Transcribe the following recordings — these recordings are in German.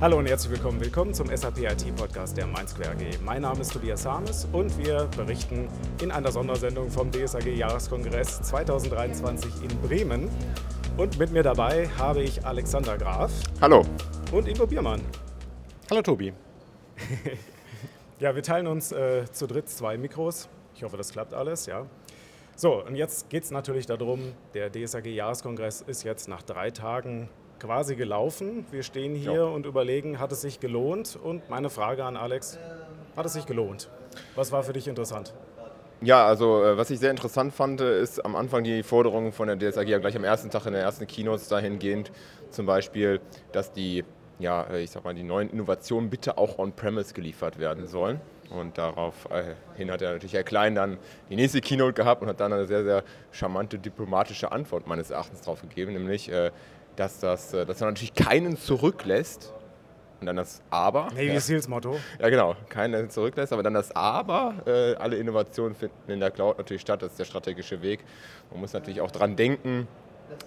Hallo und herzlich willkommen. Willkommen zum SAP IT Podcast der MindSquare AG. Mein Name ist Tobias Harmes und wir berichten in einer Sondersendung vom DSAG Jahreskongress 2023 in Bremen. Und mit mir dabei habe ich Alexander Graf. Hallo. Und Ingo Biermann. Hallo Tobi. ja, wir teilen uns äh, zu dritt zwei Mikros. Ich hoffe, das klappt alles, ja. So, und jetzt geht es natürlich darum, der DSAG Jahreskongress ist jetzt nach drei Tagen quasi gelaufen. Wir stehen hier ja. und überlegen, hat es sich gelohnt? Und meine Frage an Alex, hat es sich gelohnt? Was war für dich interessant? Ja, also äh, was ich sehr interessant fand, ist am Anfang die Forderung von der DSAG, ja gleich am ersten Tag in der ersten Keynotes dahingehend, zum Beispiel, dass die, ja, äh, ich sag mal, die neuen Innovationen bitte auch on-premise geliefert werden sollen. Und daraufhin äh, hat er natürlich Herr Klein dann die nächste Keynote gehabt und hat dann eine sehr, sehr charmante diplomatische Antwort meines Erachtens darauf gegeben, nämlich, dass, das, äh, dass er natürlich keinen zurücklässt. Und dann das Aber. Navy ja. Seals Motto. Ja, genau. Keinen zurücklässt. Aber dann das Aber. Äh, alle Innovationen finden in der Cloud natürlich statt. Das ist der strategische Weg. Man muss natürlich auch daran denken,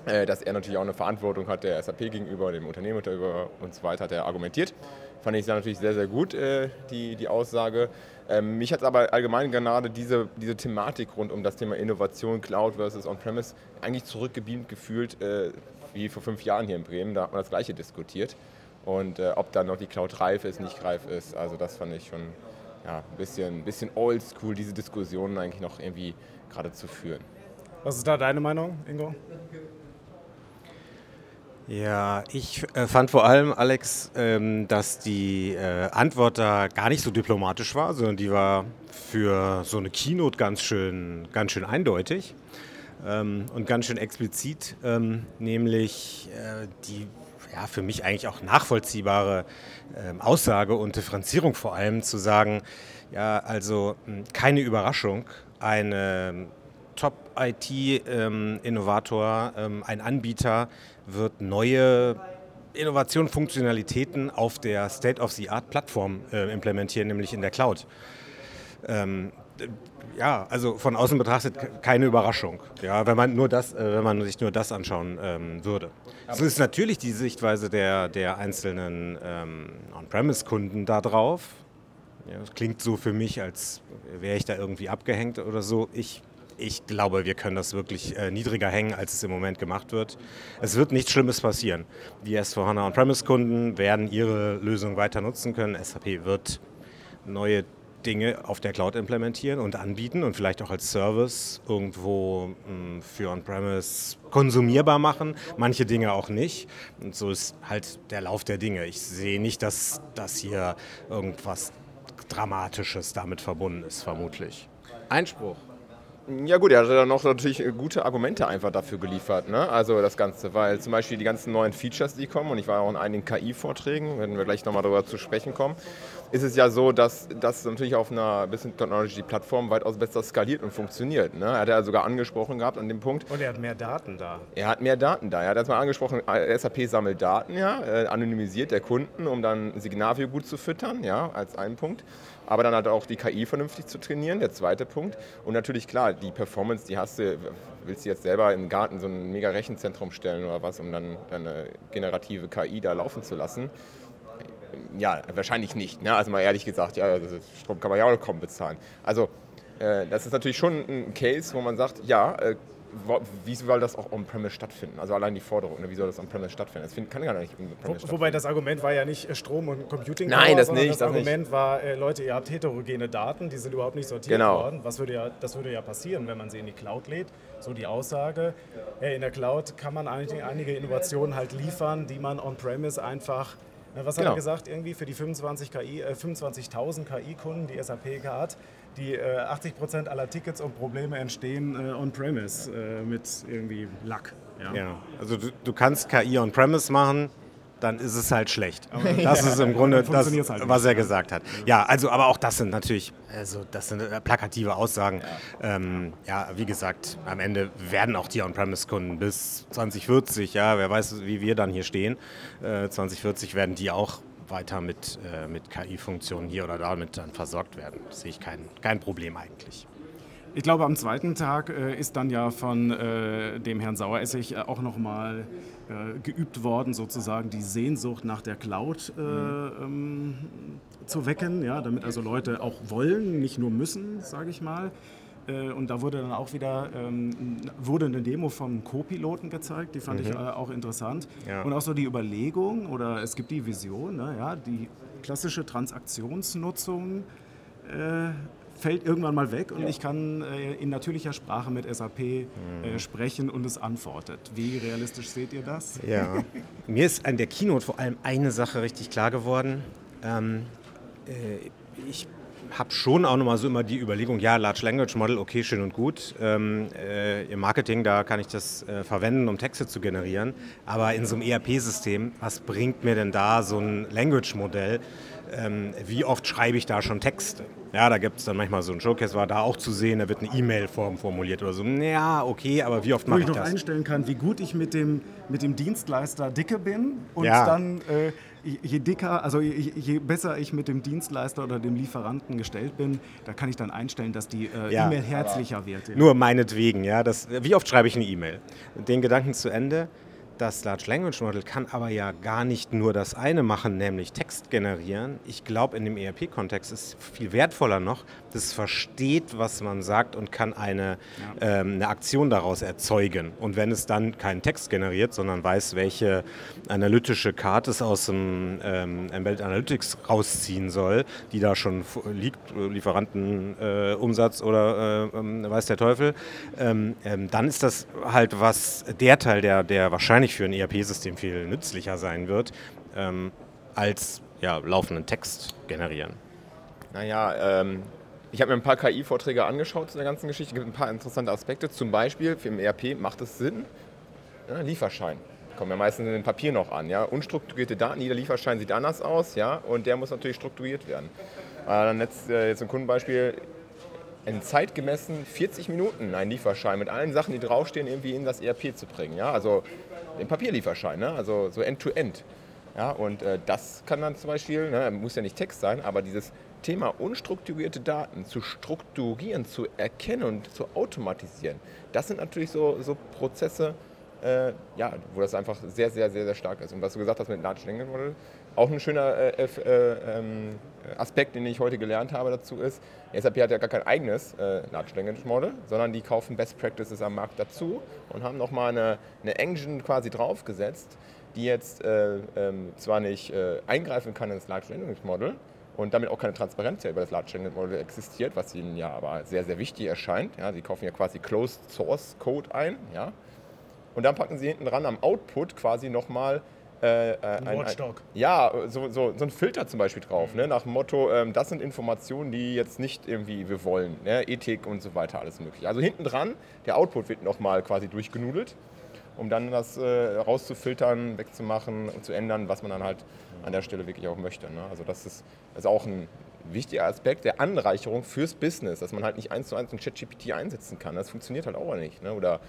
äh, dass er natürlich auch eine Verantwortung hat der SAP gegenüber, dem Unternehmen gegenüber und so weiter, hat er argumentiert. Fand ich natürlich sehr, sehr gut, äh, die, die Aussage. Ähm, mich hat aber allgemein gerade diese, diese Thematik rund um das Thema Innovation, Cloud versus On-Premise eigentlich zurückgebeamt gefühlt äh, wie vor fünf Jahren hier in Bremen. Da hat man das Gleiche diskutiert. Und äh, ob dann noch die Cloud reif ist, nicht reif ist, also das fand ich schon ja, ein bisschen, bisschen oldschool, diese Diskussionen eigentlich noch irgendwie gerade zu führen. Was ist da deine Meinung, Ingo? Ja, ich äh, fand vor allem, Alex, ähm, dass die äh, Antwort da gar nicht so diplomatisch war, sondern die war für so eine Keynote ganz schön, ganz schön eindeutig ähm, und ganz schön explizit, ähm, nämlich äh, die ja, für mich eigentlich auch nachvollziehbare äh, Aussage und Differenzierung vor allem zu sagen, ja, also hm, keine Überraschung, ein Top-IT-Innovator, ähm, ähm, ein Anbieter wird neue Innovationen, Funktionalitäten auf der State-of-the-Art-Plattform äh, implementieren, nämlich in der Cloud. Ähm, ja, also von außen betrachtet keine Überraschung, ja, wenn man nur das, äh, wenn man sich nur das anschauen ähm, würde. Es ist natürlich die Sichtweise der, der einzelnen ähm, On-Premise-Kunden darauf. Ja, das klingt so für mich, als wäre ich da irgendwie abgehängt oder so. Ich, ich glaube, wir können das wirklich äh, niedriger hängen, als es im Moment gemacht wird. Es wird nichts Schlimmes passieren. Die S4HANA On-Premise-Kunden werden ihre Lösung weiter nutzen können. SAP wird neue Dinge auf der Cloud implementieren und anbieten und vielleicht auch als Service irgendwo hm, für On-Premise konsumierbar machen, manche Dinge auch nicht. Und so ist halt der Lauf der Dinge. Ich sehe nicht, dass das hier irgendwas Dramatisches damit verbunden ist, vermutlich. Einspruch. Ja gut, er hat dann noch natürlich gute Argumente einfach dafür geliefert, ne? also das Ganze, weil zum Beispiel die ganzen neuen Features, die kommen, und ich war auch in einigen KI-Vorträgen, wenn wir gleich nochmal darüber zu sprechen kommen, ist es ja so, dass das natürlich auf einer Business Technology Plattform weitaus besser skaliert und funktioniert. Ne? Er hat ja sogar angesprochen gehabt an dem Punkt. Und er hat mehr Daten da. Er hat mehr Daten da. Er hat erstmal angesprochen, SAP sammelt Daten, ja, äh, anonymisiert der Kunden, um dann Signavio gut zu füttern, ja, als einen Punkt aber dann halt auch die KI vernünftig zu trainieren, der zweite Punkt. Und natürlich klar, die Performance, die hast du, willst du jetzt selber im Garten so ein mega Rechenzentrum stellen oder was, um dann deine generative KI da laufen zu lassen. Ja, wahrscheinlich nicht. Ne? Also mal ehrlich gesagt, ja, Strom kann man ja auch kaum bezahlen. Also äh, das ist natürlich schon ein Case, wo man sagt, ja, äh, wie soll das auch on-premise stattfinden? Also allein die Forderung, ne? wie soll das on-premise stattfinden? Das kann gar nicht on-premise Wobei das Argument war ja nicht äh, Strom und Computing. Nein, das nicht. Das, das Argument nicht. war, äh, Leute, ihr habt heterogene Daten, die sind überhaupt nicht sortiert genau. worden. Was würde ja, das würde ja passieren, wenn man sie in die Cloud lädt. So die Aussage, äh, in der Cloud kann man einige, einige Innovationen halt liefern, die man on-premise einfach was genau. hat er genau. gesagt? Irgendwie für die 25 KI, äh, 25.000 KI-Kunden, die SAP hat, die äh, 80 Prozent aller Tickets und Probleme entstehen äh, on-premise äh, mit irgendwie Lack. Ja, ja. also du, du kannst KI on-premise machen, dann ist es halt schlecht. Das ja, ist im Grunde das, halt was er gesagt hat. Ja, also aber auch das sind natürlich, also das sind äh, plakative Aussagen. Ja, ähm, ja wie gesagt, am Ende werden auch die On-Premise-Kunden bis 2040, ja, wer weiß, wie wir dann hier stehen, äh, 2040 werden die auch weiter mit, äh, mit KI-Funktionen hier oder da mit dann versorgt werden. Das sehe ich kein, kein Problem eigentlich. Ich glaube, am zweiten Tag äh, ist dann ja von äh, dem Herrn Saueressig äh, auch nochmal äh, geübt worden, sozusagen die Sehnsucht nach der Cloud äh, mhm. ähm, zu wecken, ja, damit also Leute auch wollen, nicht nur müssen, sage ich mal. Äh, und da wurde dann auch wieder ähm, wurde eine Demo vom Co-Piloten gezeigt, die fand mhm. ich auch interessant. Ja. Und auch so die Überlegung oder es gibt die Vision, ne, ja, die klassische Transaktionsnutzung fällt irgendwann mal weg und ich kann äh, in natürlicher Sprache mit SAP äh, mhm. sprechen und es antwortet. Wie realistisch seht ihr das? Ja, mir ist an der Keynote vor allem eine Sache richtig klar geworden. Ähm, äh, ich habe schon auch nochmal so immer die Überlegung, ja, Large Language Model, okay, schön und gut. Ähm, äh, Im Marketing, da kann ich das äh, verwenden, um Texte zu generieren. Aber in so einem ERP-System, was bringt mir denn da so ein Language-Modell? Ähm, wie oft schreibe ich da schon Texte? Ja, da gibt es dann manchmal so ein Showcase, war da auch zu sehen, da wird eine E-Mail-Form formuliert oder so. Ja, okay, aber wie oft mache ich das? Wo ich noch einstellen kann, wie gut ich mit dem, mit dem Dienstleister dicke bin und ja. dann, äh, je dicker, also je, je, besser ich mit dem Dienstleister oder dem Lieferanten gestellt bin, da kann ich dann einstellen, dass die äh, ja, E-Mail herzlicher wird. Ja. Nur meinetwegen, ja. Das, wie oft schreibe ich eine E-Mail? Den Gedanken zu Ende. Das Large Language Model kann aber ja gar nicht nur das eine machen, nämlich Text generieren. Ich glaube, in dem ERP-Kontext ist viel wertvoller noch, das versteht, was man sagt und kann eine, ja. ähm, eine Aktion daraus erzeugen. Und wenn es dann keinen Text generiert, sondern weiß, welche analytische Karte es aus dem ähm, Embedded Analytics rausziehen soll, die da schon liegt, Lieferantenumsatz äh, oder äh, ähm, weiß der Teufel, ähm, ähm, dann ist das halt was, der Teil, der, der wahrscheinlich für ein ERP-System viel nützlicher sein wird, ähm, als ja, laufenden Text generieren. Naja, ähm, ich habe mir ein paar KI-Vorträge angeschaut zu der ganzen Geschichte. Es gibt ein paar interessante Aspekte. Zum Beispiel für im ERP macht es Sinn, ja, Lieferschein. Kommen ja meistens in dem Papier noch an. Ja? Unstrukturierte Daten, jeder Lieferschein sieht anders aus ja? und der muss natürlich strukturiert werden. Äh, dann jetzt, äh, jetzt ein Kundenbeispiel. In zeitgemessen 40 Minuten einen Lieferschein mit allen Sachen, die draufstehen, irgendwie in das ERP zu bringen. Ja? Also den Papierlieferschein, ne? also so End-to-End. -End. Ja, und äh, das kann dann zum Beispiel, ne, muss ja nicht Text sein, aber dieses Thema unstrukturierte Daten zu strukturieren, zu erkennen und zu automatisieren, das sind natürlich so, so Prozesse, äh, ja, wo das einfach sehr, sehr, sehr, sehr stark ist. Und was du gesagt hast mit Large Language Model, auch ein schöner äh, äh, ähm, Aspekt, den ich heute gelernt habe dazu ist, SAP hat ja gar kein eigenes äh, Large Language Model, sondern die kaufen Best Practices am Markt dazu und haben nochmal eine, eine Engine quasi draufgesetzt, die jetzt äh, ähm, zwar nicht äh, eingreifen kann ins Large Language Model und damit auch keine Transparenz über das Large Language Model existiert, was ihnen ja aber sehr, sehr wichtig erscheint. Ja, sie kaufen ja quasi Closed Source Code ein. Ja, und dann packen sie hinten dran am Output quasi nochmal äh, äh, ein, ein, ein, ja, so, so, so ein Filter zum Beispiel drauf, ne? nach dem Motto, ähm, das sind Informationen, die jetzt nicht irgendwie wir wollen, ne? Ethik und so weiter, alles mögliche. Also hinten dran, der Output wird nochmal quasi durchgenudelt um dann das äh, rauszufiltern, wegzumachen und zu ändern, was man dann halt an der Stelle wirklich auch möchte. Ne? Also das ist, das ist auch ein wichtiger Aspekt der Anreicherung fürs Business, dass man halt nicht eins zu eins ein ChatGPT einsetzen kann. Das funktioniert halt auch nicht. Ne? Oder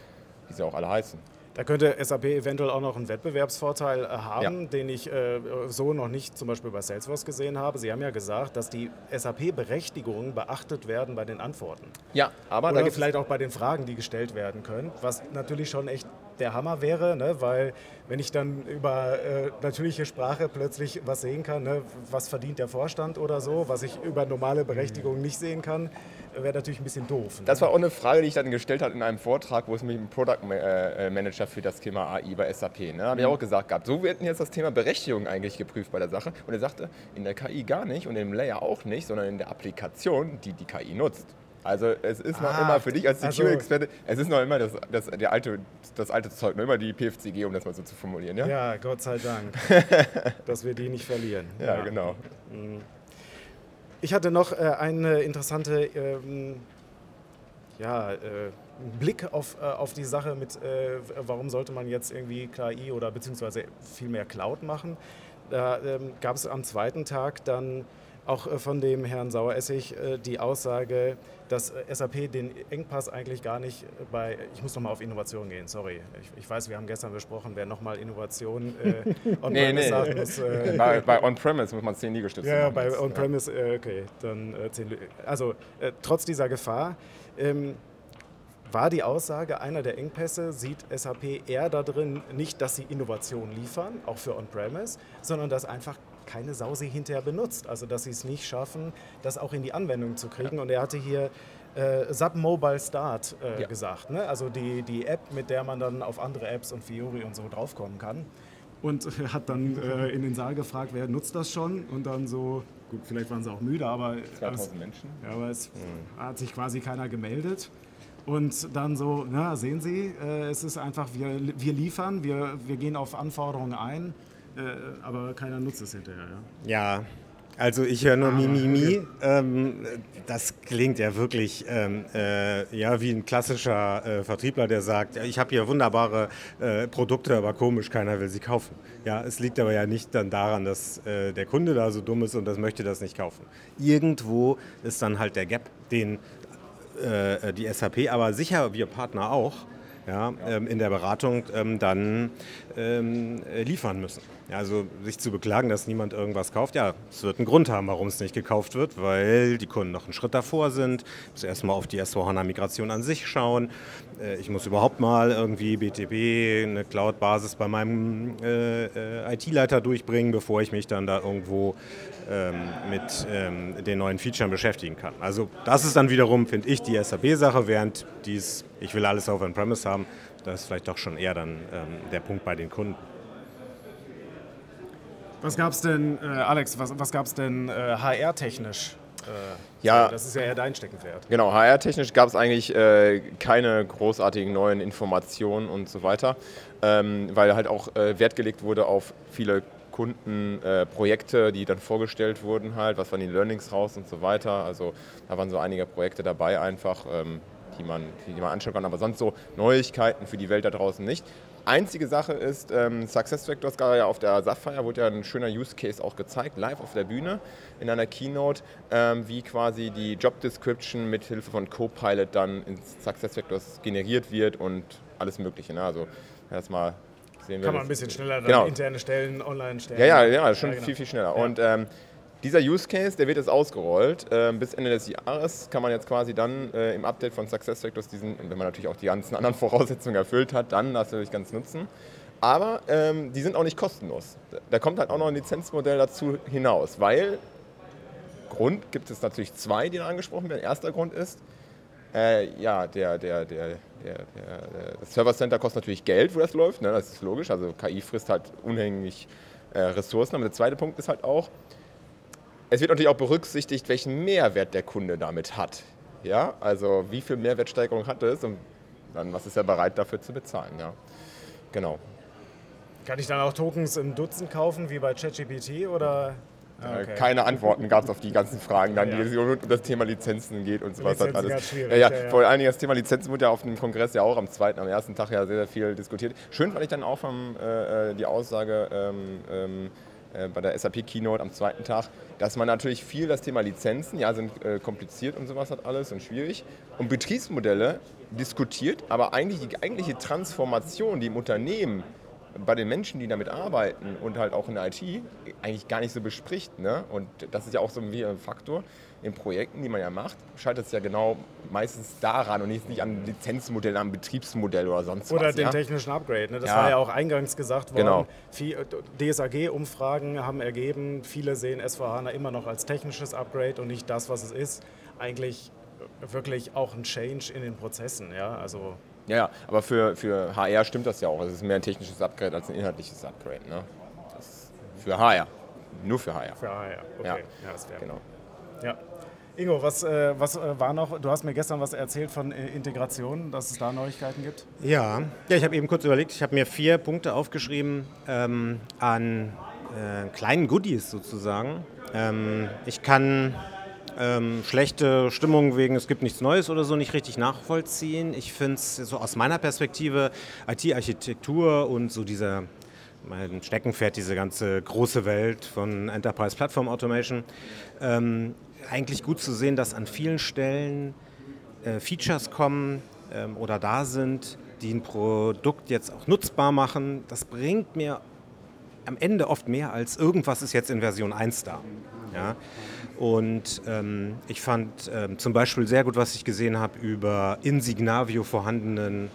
wie sie auch alle heißen. Da könnte SAP eventuell auch noch einen Wettbewerbsvorteil äh, haben, ja. den ich äh, so noch nicht zum Beispiel bei Salesforce gesehen habe. Sie haben ja gesagt, dass die SAP-Berechtigungen beachtet werden bei den Antworten. Ja, aber Oder vielleicht auch bei den Fragen, die gestellt werden können, was natürlich schon echt der Hammer wäre, ne? weil wenn ich dann über äh, natürliche Sprache plötzlich was sehen kann, ne? was verdient der Vorstand oder so, was ich über normale Berechtigungen nicht sehen kann, wäre natürlich ein bisschen doof. Ne? Das war auch eine Frage, die ich dann gestellt habe in einem Vortrag, wo es mich ein Product äh, Manager für das Thema AI bei SAP, ne? habe ich mhm. auch gesagt gehabt, so wird jetzt das Thema Berechtigung eigentlich geprüft bei der Sache. Und er sagte, in der KI gar nicht und im Layer auch nicht, sondern in der Applikation, die die KI nutzt. Also es ist noch ah, immer für dich als Security-Experte, also, es ist noch immer das, das, der alte, das alte Zeug, noch immer die PFCG, um das mal so zu formulieren. Ja, ja Gott sei Dank, dass wir die nicht verlieren. Ja, ja. genau. Mhm. Ich hatte noch äh, eine interessante ähm, ja, äh, Blick auf, äh, auf die Sache mit, äh, warum sollte man jetzt irgendwie KI oder beziehungsweise viel mehr Cloud machen. Da ähm, gab es am zweiten Tag dann auch äh, von dem Herrn Saueressig äh, die Aussage, dass äh, SAP den Engpass eigentlich gar nicht bei, ich muss nochmal auf Innovation gehen, sorry. Ich, ich, weiß, wir haben gestern besprochen, wer nochmal Innovation äh, on-premise nee, nee. sagen muss. Äh, bei, bei on-premise muss man 10 Liegestütze Ja, machen. bei on-premise, äh, okay, dann 10 Also trotz dieser Gefahr Ähm, war die Aussage, einer der Engpässe sieht SAP eher da drin, nicht, dass sie Innovation liefern, auch für On-Premise, sondern dass einfach keine Sau sie hinterher benutzt. Also dass sie es nicht schaffen, das auch in die Anwendung zu kriegen. Und er hatte hier äh, SAP Mobile Start äh, ja. gesagt, ne? also die, die App, mit der man dann auf andere Apps und Fiori und so draufkommen kann. Und hat dann äh, in den Saal gefragt, wer nutzt das schon? Und dann so, gut, vielleicht waren sie auch müde, aber, 2000 Menschen. Ja, aber es mhm. hat sich quasi keiner gemeldet. Und dann so, na, sehen Sie, äh, es ist einfach, wir, wir liefern, wir, wir gehen auf Anforderungen ein, äh, aber keiner nutzt es hinterher. Ja, ja also ich höre nur ah, Mimimi. Ähm, das klingt ja wirklich ähm, äh, ja, wie ein klassischer äh, Vertriebler, der sagt, ich habe hier wunderbare äh, Produkte, aber komisch, keiner will sie kaufen. Ja, es liegt aber ja nicht dann daran, dass äh, der Kunde da so dumm ist und das möchte das nicht kaufen. Irgendwo ist dann halt der Gap, den äh, die SAP, aber sicher wir Partner auch, ja, ähm, in der Beratung ähm, dann ähm, liefern müssen. Also sich zu beklagen, dass niemand irgendwas kauft, ja, es wird einen Grund haben, warum es nicht gekauft wird, weil die Kunden noch einen Schritt davor sind. Ich muss erstmal auf die S4HANA-Migration an sich schauen. Äh, ich muss überhaupt mal irgendwie BTP, eine Cloud-Basis bei meinem äh, äh IT-Leiter durchbringen, bevor ich mich dann da irgendwo ähm, mit ähm, den neuen Features beschäftigen kann. Also das ist dann wiederum, finde ich, die SAP-Sache, während dies, ich will alles auf On-Premise haben, das ist vielleicht doch schon eher dann ähm, der Punkt bei den Kunden. Was gab es denn, äh, Alex, was, was gab es denn äh, HR-technisch? Äh, ja, das ist ja eher dein Steckenpferd. Genau, HR-technisch gab es eigentlich äh, keine großartigen neuen Informationen und so weiter, ähm, weil halt auch äh, Wert gelegt wurde auf viele Kundenprojekte, die dann vorgestellt wurden halt, was waren die Learnings raus und so weiter. Also da waren so einige Projekte dabei einfach, ähm, die, man, die man anschauen kann, aber sonst so Neuigkeiten für die Welt da draußen nicht. Einzige Sache ist, ähm, SuccessFactors gerade ja auf der Sapphire wurde ja ein schöner Use Case auch gezeigt, live auf der Bühne in einer Keynote, ähm, wie quasi die Job Description mit Hilfe von Copilot dann in SuccessFactors generiert wird und alles Mögliche. Ne? Also das mal sehen wir. Kann man ein bisschen schneller dann genau. interne Stellen, online stellen. Ja, ja, ja, schon ja, genau. viel, viel schneller. Ja. Und ähm, dieser Use Case, der wird jetzt ausgerollt. Ähm, bis Ende des Jahres kann man jetzt quasi dann äh, im Update von SuccessFactors diesen, wenn man natürlich auch die ganzen anderen Voraussetzungen erfüllt hat, dann natürlich ganz nutzen. Aber ähm, die sind auch nicht kostenlos. Da kommt halt auch noch ein Lizenzmodell dazu hinaus, weil Grund gibt es natürlich zwei, die da angesprochen werden. Erster Grund ist, äh, ja, der, der, der, der, der, das Server Center kostet natürlich Geld, wo das läuft, ne? das ist logisch. Also KI frisst halt unhängig äh, Ressourcen. Aber der zweite Punkt ist halt auch, es wird natürlich auch berücksichtigt, welchen Mehrwert der Kunde damit hat. Ja, also wie viel Mehrwertsteigerung hat es und dann was ist er bereit dafür zu bezahlen. Ja, genau. Kann ich dann auch Tokens im Dutzend kaufen, wie bei ChatGPT oder? Ah, okay. Keine Antworten gab es auf die ganzen Fragen, dann, ja. die um das Thema Lizenzen geht und so was. Hat alles. Ja, ja, ja, vor allen Dingen das Thema Lizenzen wurde ja auf dem Kongress ja auch am zweiten, am ersten Tag ja sehr, sehr viel diskutiert. Schön fand ich dann auch vom, äh, äh die Aussage ähm, ähm, äh, bei der SAP Keynote am zweiten Tag, dass man natürlich viel das Thema Lizenzen, ja, sind äh, kompliziert und sowas hat alles und schwierig, und Betriebsmodelle diskutiert, aber eigentlich die eigentliche Transformation, die im Unternehmen bei den Menschen, die damit arbeiten und halt auch in der IT, eigentlich gar nicht so bespricht. Ne? Und das ist ja auch so ein Faktor in Projekten, die man ja macht, scheitert es ja genau meistens daran und nicht, nicht an Lizenzmodell, am Betriebsmodell oder sonst oder was. Oder den ja? technischen Upgrade. Ne? Das ja. war ja auch eingangs gesagt worden. Genau. DSAG-Umfragen haben ergeben, viele sehen SVH immer noch als technisches Upgrade und nicht das, was es ist. Eigentlich wirklich auch ein Change in den Prozessen. Ja, also ja, ja, aber für, für HR stimmt das ja auch. Es ist mehr ein technisches Upgrade als ein inhaltliches Upgrade. Ne? für HR. Nur für HR. Für HR, okay. Ja, ja das wäre. Genau. Ja. Ingo, was, äh, was äh, war noch? Du hast mir gestern was erzählt von äh, Integration, dass es da Neuigkeiten gibt. Ja, ja ich habe eben kurz überlegt, ich habe mir vier Punkte aufgeschrieben ähm, an äh, kleinen Goodies sozusagen. Ähm, ich kann ähm, schlechte Stimmung wegen es gibt nichts Neues oder so nicht richtig nachvollziehen. Ich finde es so aus meiner Perspektive IT-Architektur und so dieser mein Steckenpferd, diese ganze große Welt von Enterprise Platform Automation, ähm, eigentlich gut zu sehen, dass an vielen Stellen äh, Features kommen ähm, oder da sind, die ein Produkt jetzt auch nutzbar machen. Das bringt mir am Ende oft mehr als irgendwas ist jetzt in Version 1 da. Ja? Und ähm, ich fand ähm, zum Beispiel sehr gut, was ich gesehen habe über in Signavio vorhandenen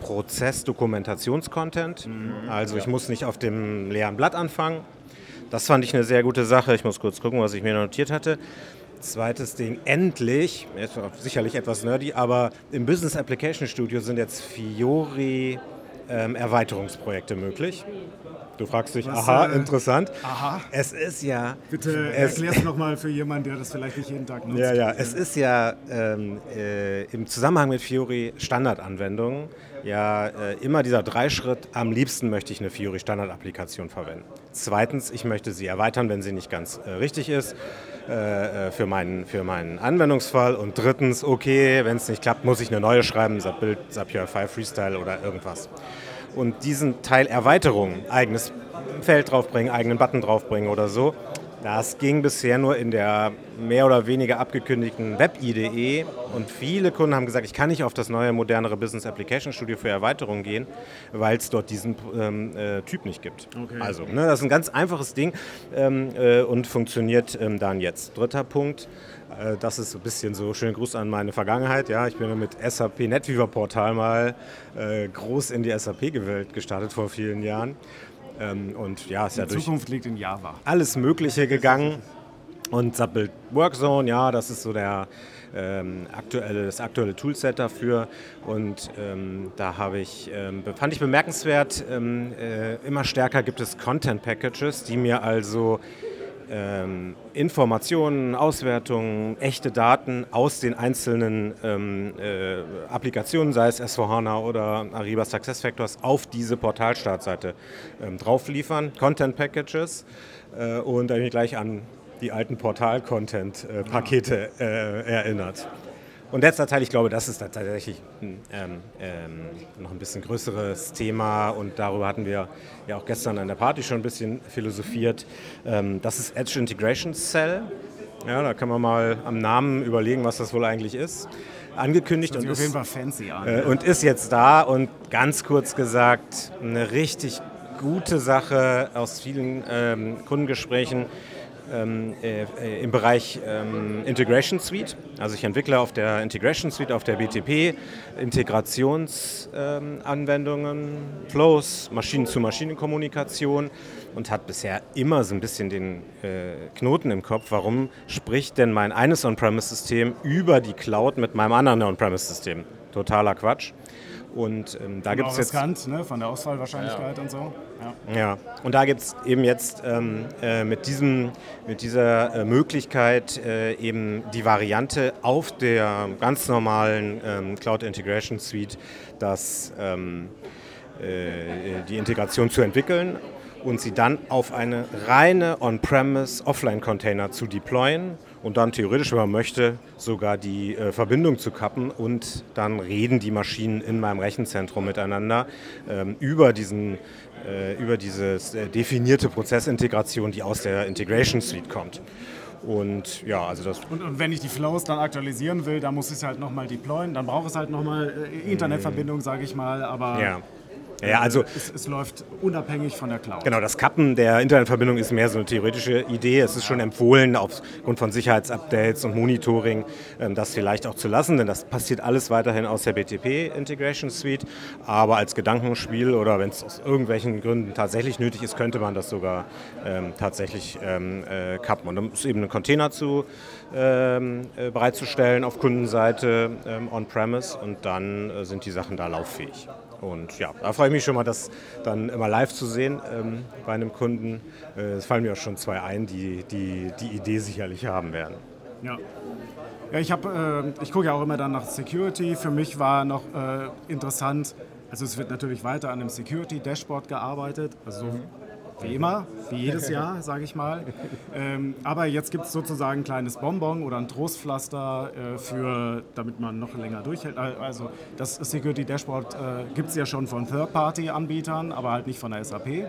Prozess-Dokumentationscontent. Mhm, also ich muss nicht auf dem leeren Blatt anfangen. Das fand ich eine sehr gute Sache. Ich muss kurz gucken, was ich mir notiert hatte. Zweites Ding, endlich, sicherlich etwas nerdy, aber im Business Application Studio sind jetzt Fiori ähm, Erweiterungsprojekte möglich. Du fragst dich, Was, aha, äh, interessant. Aha. Es ist ja. Bitte erklär es nochmal für jemanden, der das vielleicht nicht jeden Tag nutzt. Ja, ja, es ist ja ähm, äh, im Zusammenhang mit Fiori Standardanwendungen ja äh, immer dieser Dreischritt, am liebsten möchte ich eine Fiori Standardapplikation verwenden. Zweitens, ich möchte sie erweitern, wenn sie nicht ganz äh, richtig ist. Äh, äh, für, meinen, für meinen Anwendungsfall. Und drittens, okay, wenn es nicht klappt, muss ich eine neue schreiben, Zapier Zapier 5 Freestyle oder irgendwas und diesen Teil Erweiterung, eigenes Feld draufbringen, eigenen Button draufbringen oder so, das ging bisher nur in der mehr oder weniger abgekündigten Web-IDE und viele Kunden haben gesagt, ich kann nicht auf das neue, modernere Business Application Studio für Erweiterungen gehen, weil es dort diesen ähm, äh, Typ nicht gibt. Okay. Also, ne, das ist ein ganz einfaches Ding ähm, äh, und funktioniert ähm, dann jetzt. Dritter Punkt, äh, das ist ein bisschen so, schönen Gruß an meine Vergangenheit. Ja, ich bin mit SAP NetWeaver Portal mal äh, groß in die SAP-Welt gestartet vor vielen Jahren. Ähm, und ja, ist die ja durch Zukunft liegt in Java. Alles Mögliche gegangen. Und Zappelt Workzone, ja, das ist so der ähm, aktuelle, das aktuelle Toolset dafür. Und ähm, da habe ich, ähm, fand ich bemerkenswert, ähm, äh, immer stärker gibt es Content Packages, die mir also ähm, Informationen, Auswertungen, echte Daten aus den einzelnen ähm, äh, Applikationen, sei es S4HANA oder Ariba SuccessFactors, auf diese Portalstartseite ähm, drauf liefern, Content Packages äh, und da bin ich gleich an die alten Portal-Content-Pakete äh, erinnert. Und letzter Teil, ich glaube, das ist tatsächlich ähm, ähm, noch ein bisschen größeres Thema und darüber hatten wir ja auch gestern an der Party schon ein bisschen philosophiert. Ähm, das ist Edge Integration Cell. Ja, da kann man mal am Namen überlegen, was das wohl eigentlich ist. Angekündigt und ist, an, äh, und ist jetzt da und ganz kurz gesagt eine richtig gute Sache aus vielen ähm, Kundengesprächen ähm, äh, im Bereich ähm, Integration Suite. Also ich entwickle auf der Integration Suite, auf der BTP Integrationsanwendungen, ähm, Flows, Maschinen-zu-Maschinen-Kommunikation und hat bisher immer so ein bisschen den äh, Knoten im Kopf, warum spricht denn mein eines On-Premise-System über die Cloud mit meinem anderen On-Premise-System? Totaler Quatsch. Und ähm, da gibt es jetzt. Riskant, ne? von der Ausfallwahrscheinlichkeit ja. und so. Ja, ja. und da gibt es eben jetzt ähm, äh, mit, diesem, mit dieser äh, Möglichkeit äh, eben die Variante auf der ganz normalen ähm, Cloud Integration Suite, das, ähm, äh, die Integration zu entwickeln und sie dann auf eine reine On-Premise Offline-Container zu deployen und dann theoretisch, wenn man möchte, sogar die äh, Verbindung zu kappen und dann reden die Maschinen in meinem Rechenzentrum miteinander ähm, über, diesen, äh, über diese äh, definierte Prozessintegration, die aus der Integration Suite kommt. Und ja, also das. Und, und, wenn ich die Flows dann aktualisieren will, dann muss ich es halt nochmal deployen. Dann braucht es halt nochmal äh, Internetverbindung, sage ich mal. Aber ja. Ja, also es, es, läuft unabhängig von der Cloud. Genau, das Kappen der Internetverbindung ist mehr so eine theoretische Idee. Es ist schon empfohlen, aufgrund von Sicherheitsupdates und Monitoring ähm, das vielleicht auch zu lassen, denn das passiert alles weiterhin aus der BTP Integration Suite. Aber als Gedankenspiel oder wenn es aus irgendwelchen Gründen tatsächlich nötig ist, könnte man das sogar ähm, tatsächlich ähm, äh, kappen. Und dann ist eben ein Container zu, ähm, äh, bereitzustellen auf Kundenseite ähm, on-premise und dann äh, sind die Sachen da lauffähig. Und ja, da freue ich mich schon mal, das dann immer live zu sehen ähm, bei einem Kunden. Äh, es fallen mir auch schon zwei ein, die die, die Idee sicherlich haben werden. Ja. Ja, ich, äh, ich gucke ja auch immer dann nach Security. Für mich war noch äh, interessant, also es wird natürlich weiter an einem Security-Dashboard gearbeitet, also mhm. Wie immer, wie jedes Jahr, sage ich mal. Ähm, aber jetzt gibt es sozusagen ein kleines Bonbon oder ein Trostpflaster, äh, für, damit man noch länger durchhält. Also das Security Dashboard äh, gibt es ja schon von Third-Party-Anbietern, aber halt nicht von der SAP. Mhm.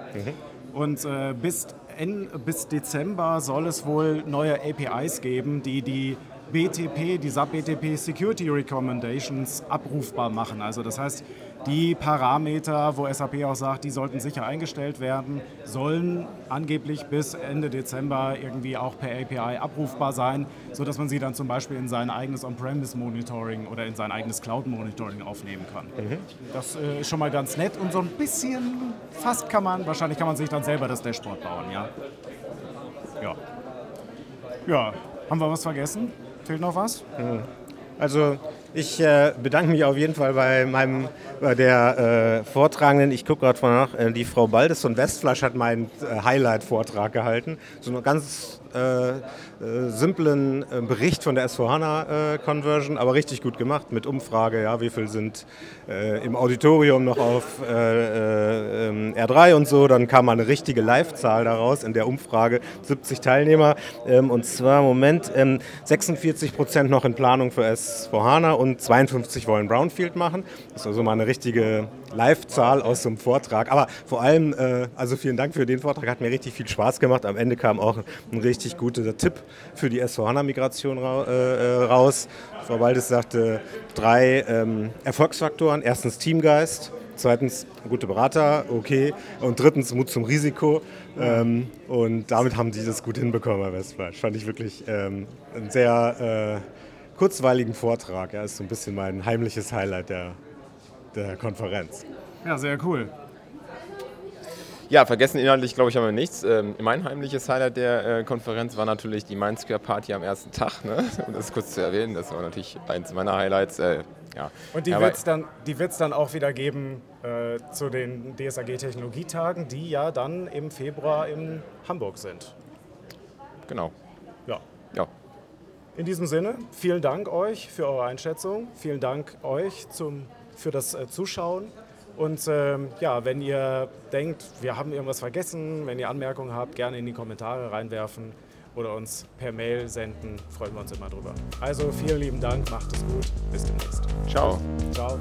Und äh, bis, in, bis Dezember soll es wohl neue APIs geben, die die BTP, die SAP BTP Security Recommendations abrufbar machen. Also das heißt, die Parameter, wo SAP auch sagt, die sollten sicher eingestellt werden, sollen angeblich bis Ende Dezember irgendwie auch per API abrufbar sein, sodass man sie dann zum Beispiel in sein eigenes On-Premise-Monitoring oder in sein eigenes Cloud-Monitoring aufnehmen kann. Mhm. Das äh, ist schon mal ganz nett und so ein bisschen, fast kann man, wahrscheinlich kann man sich dann selber das Dashboard bauen, ja. Ja. Ja, haben wir was vergessen? Fehlt noch was? Mhm. Also ich äh, bedanke mich auf jeden Fall bei meinem bei der äh, Vortragenden. Ich gucke gerade nach. Äh, die Frau Baldes von Westflash hat meinen äh, Highlight-Vortrag gehalten. So eine ganz äh, äh, simplen äh, Bericht von der S4HANA-Conversion, aber richtig gut gemacht mit Umfrage, ja, wie viel sind im Auditorium noch auf ähm, R3 und so. Dann kam mal eine richtige Live-Zahl daraus in der Umfrage, 70 Teilnehmer. Ähm, und zwar, Moment, 46 ähm, Prozent noch in Planung für S4HANA und 52 wollen Brownfield machen. Das ist also mal eine richtige Live-Zahl aus so einem Vortrag. Aber vor allem, also vielen Dank für den Vortrag, hat mir richtig viel Spaß gemacht. Am Ende kam auch ein richtig richtig guter Tipp für die S4HANA-Migration äh, äh, raus. Frau Waldes sagte drei ähm, Erfolgsfaktoren. Erstens Teamgeist, zweitens gute Berater, okay, und drittens Mut zum Risiko. Ähm, und damit haben die das gut hinbekommen, Herr Westphal. Fand ich wirklich ähm, einen sehr äh, kurzweiligen Vortrag. Ja, ist so ein bisschen mein heimliches Highlight der, der Konferenz. Ja, sehr cool. Ja, vergessen inhaltlich, glaube ich, haben wir nichts. Ähm, mein heimliches Highlight der äh, Konferenz war natürlich die Mindsquare Party am ersten Tag. Ne? Um das kurz zu erwähnen, das war natürlich eins meiner Highlights. Äh, ja. Und die wird es dann, dann auch wieder geben äh, zu den DSAG-Technologietagen, die ja dann im Februar in Hamburg sind. Genau. Ja. ja. In diesem Sinne, vielen Dank euch für eure Einschätzung. Vielen Dank euch zum, für das äh, Zuschauen. Und ähm, ja, wenn ihr denkt, wir haben irgendwas vergessen, wenn ihr Anmerkungen habt, gerne in die Kommentare reinwerfen oder uns per Mail senden. Freuen wir uns immer drüber. Also vielen lieben Dank, macht es gut, bis demnächst. Ciao. Ciao.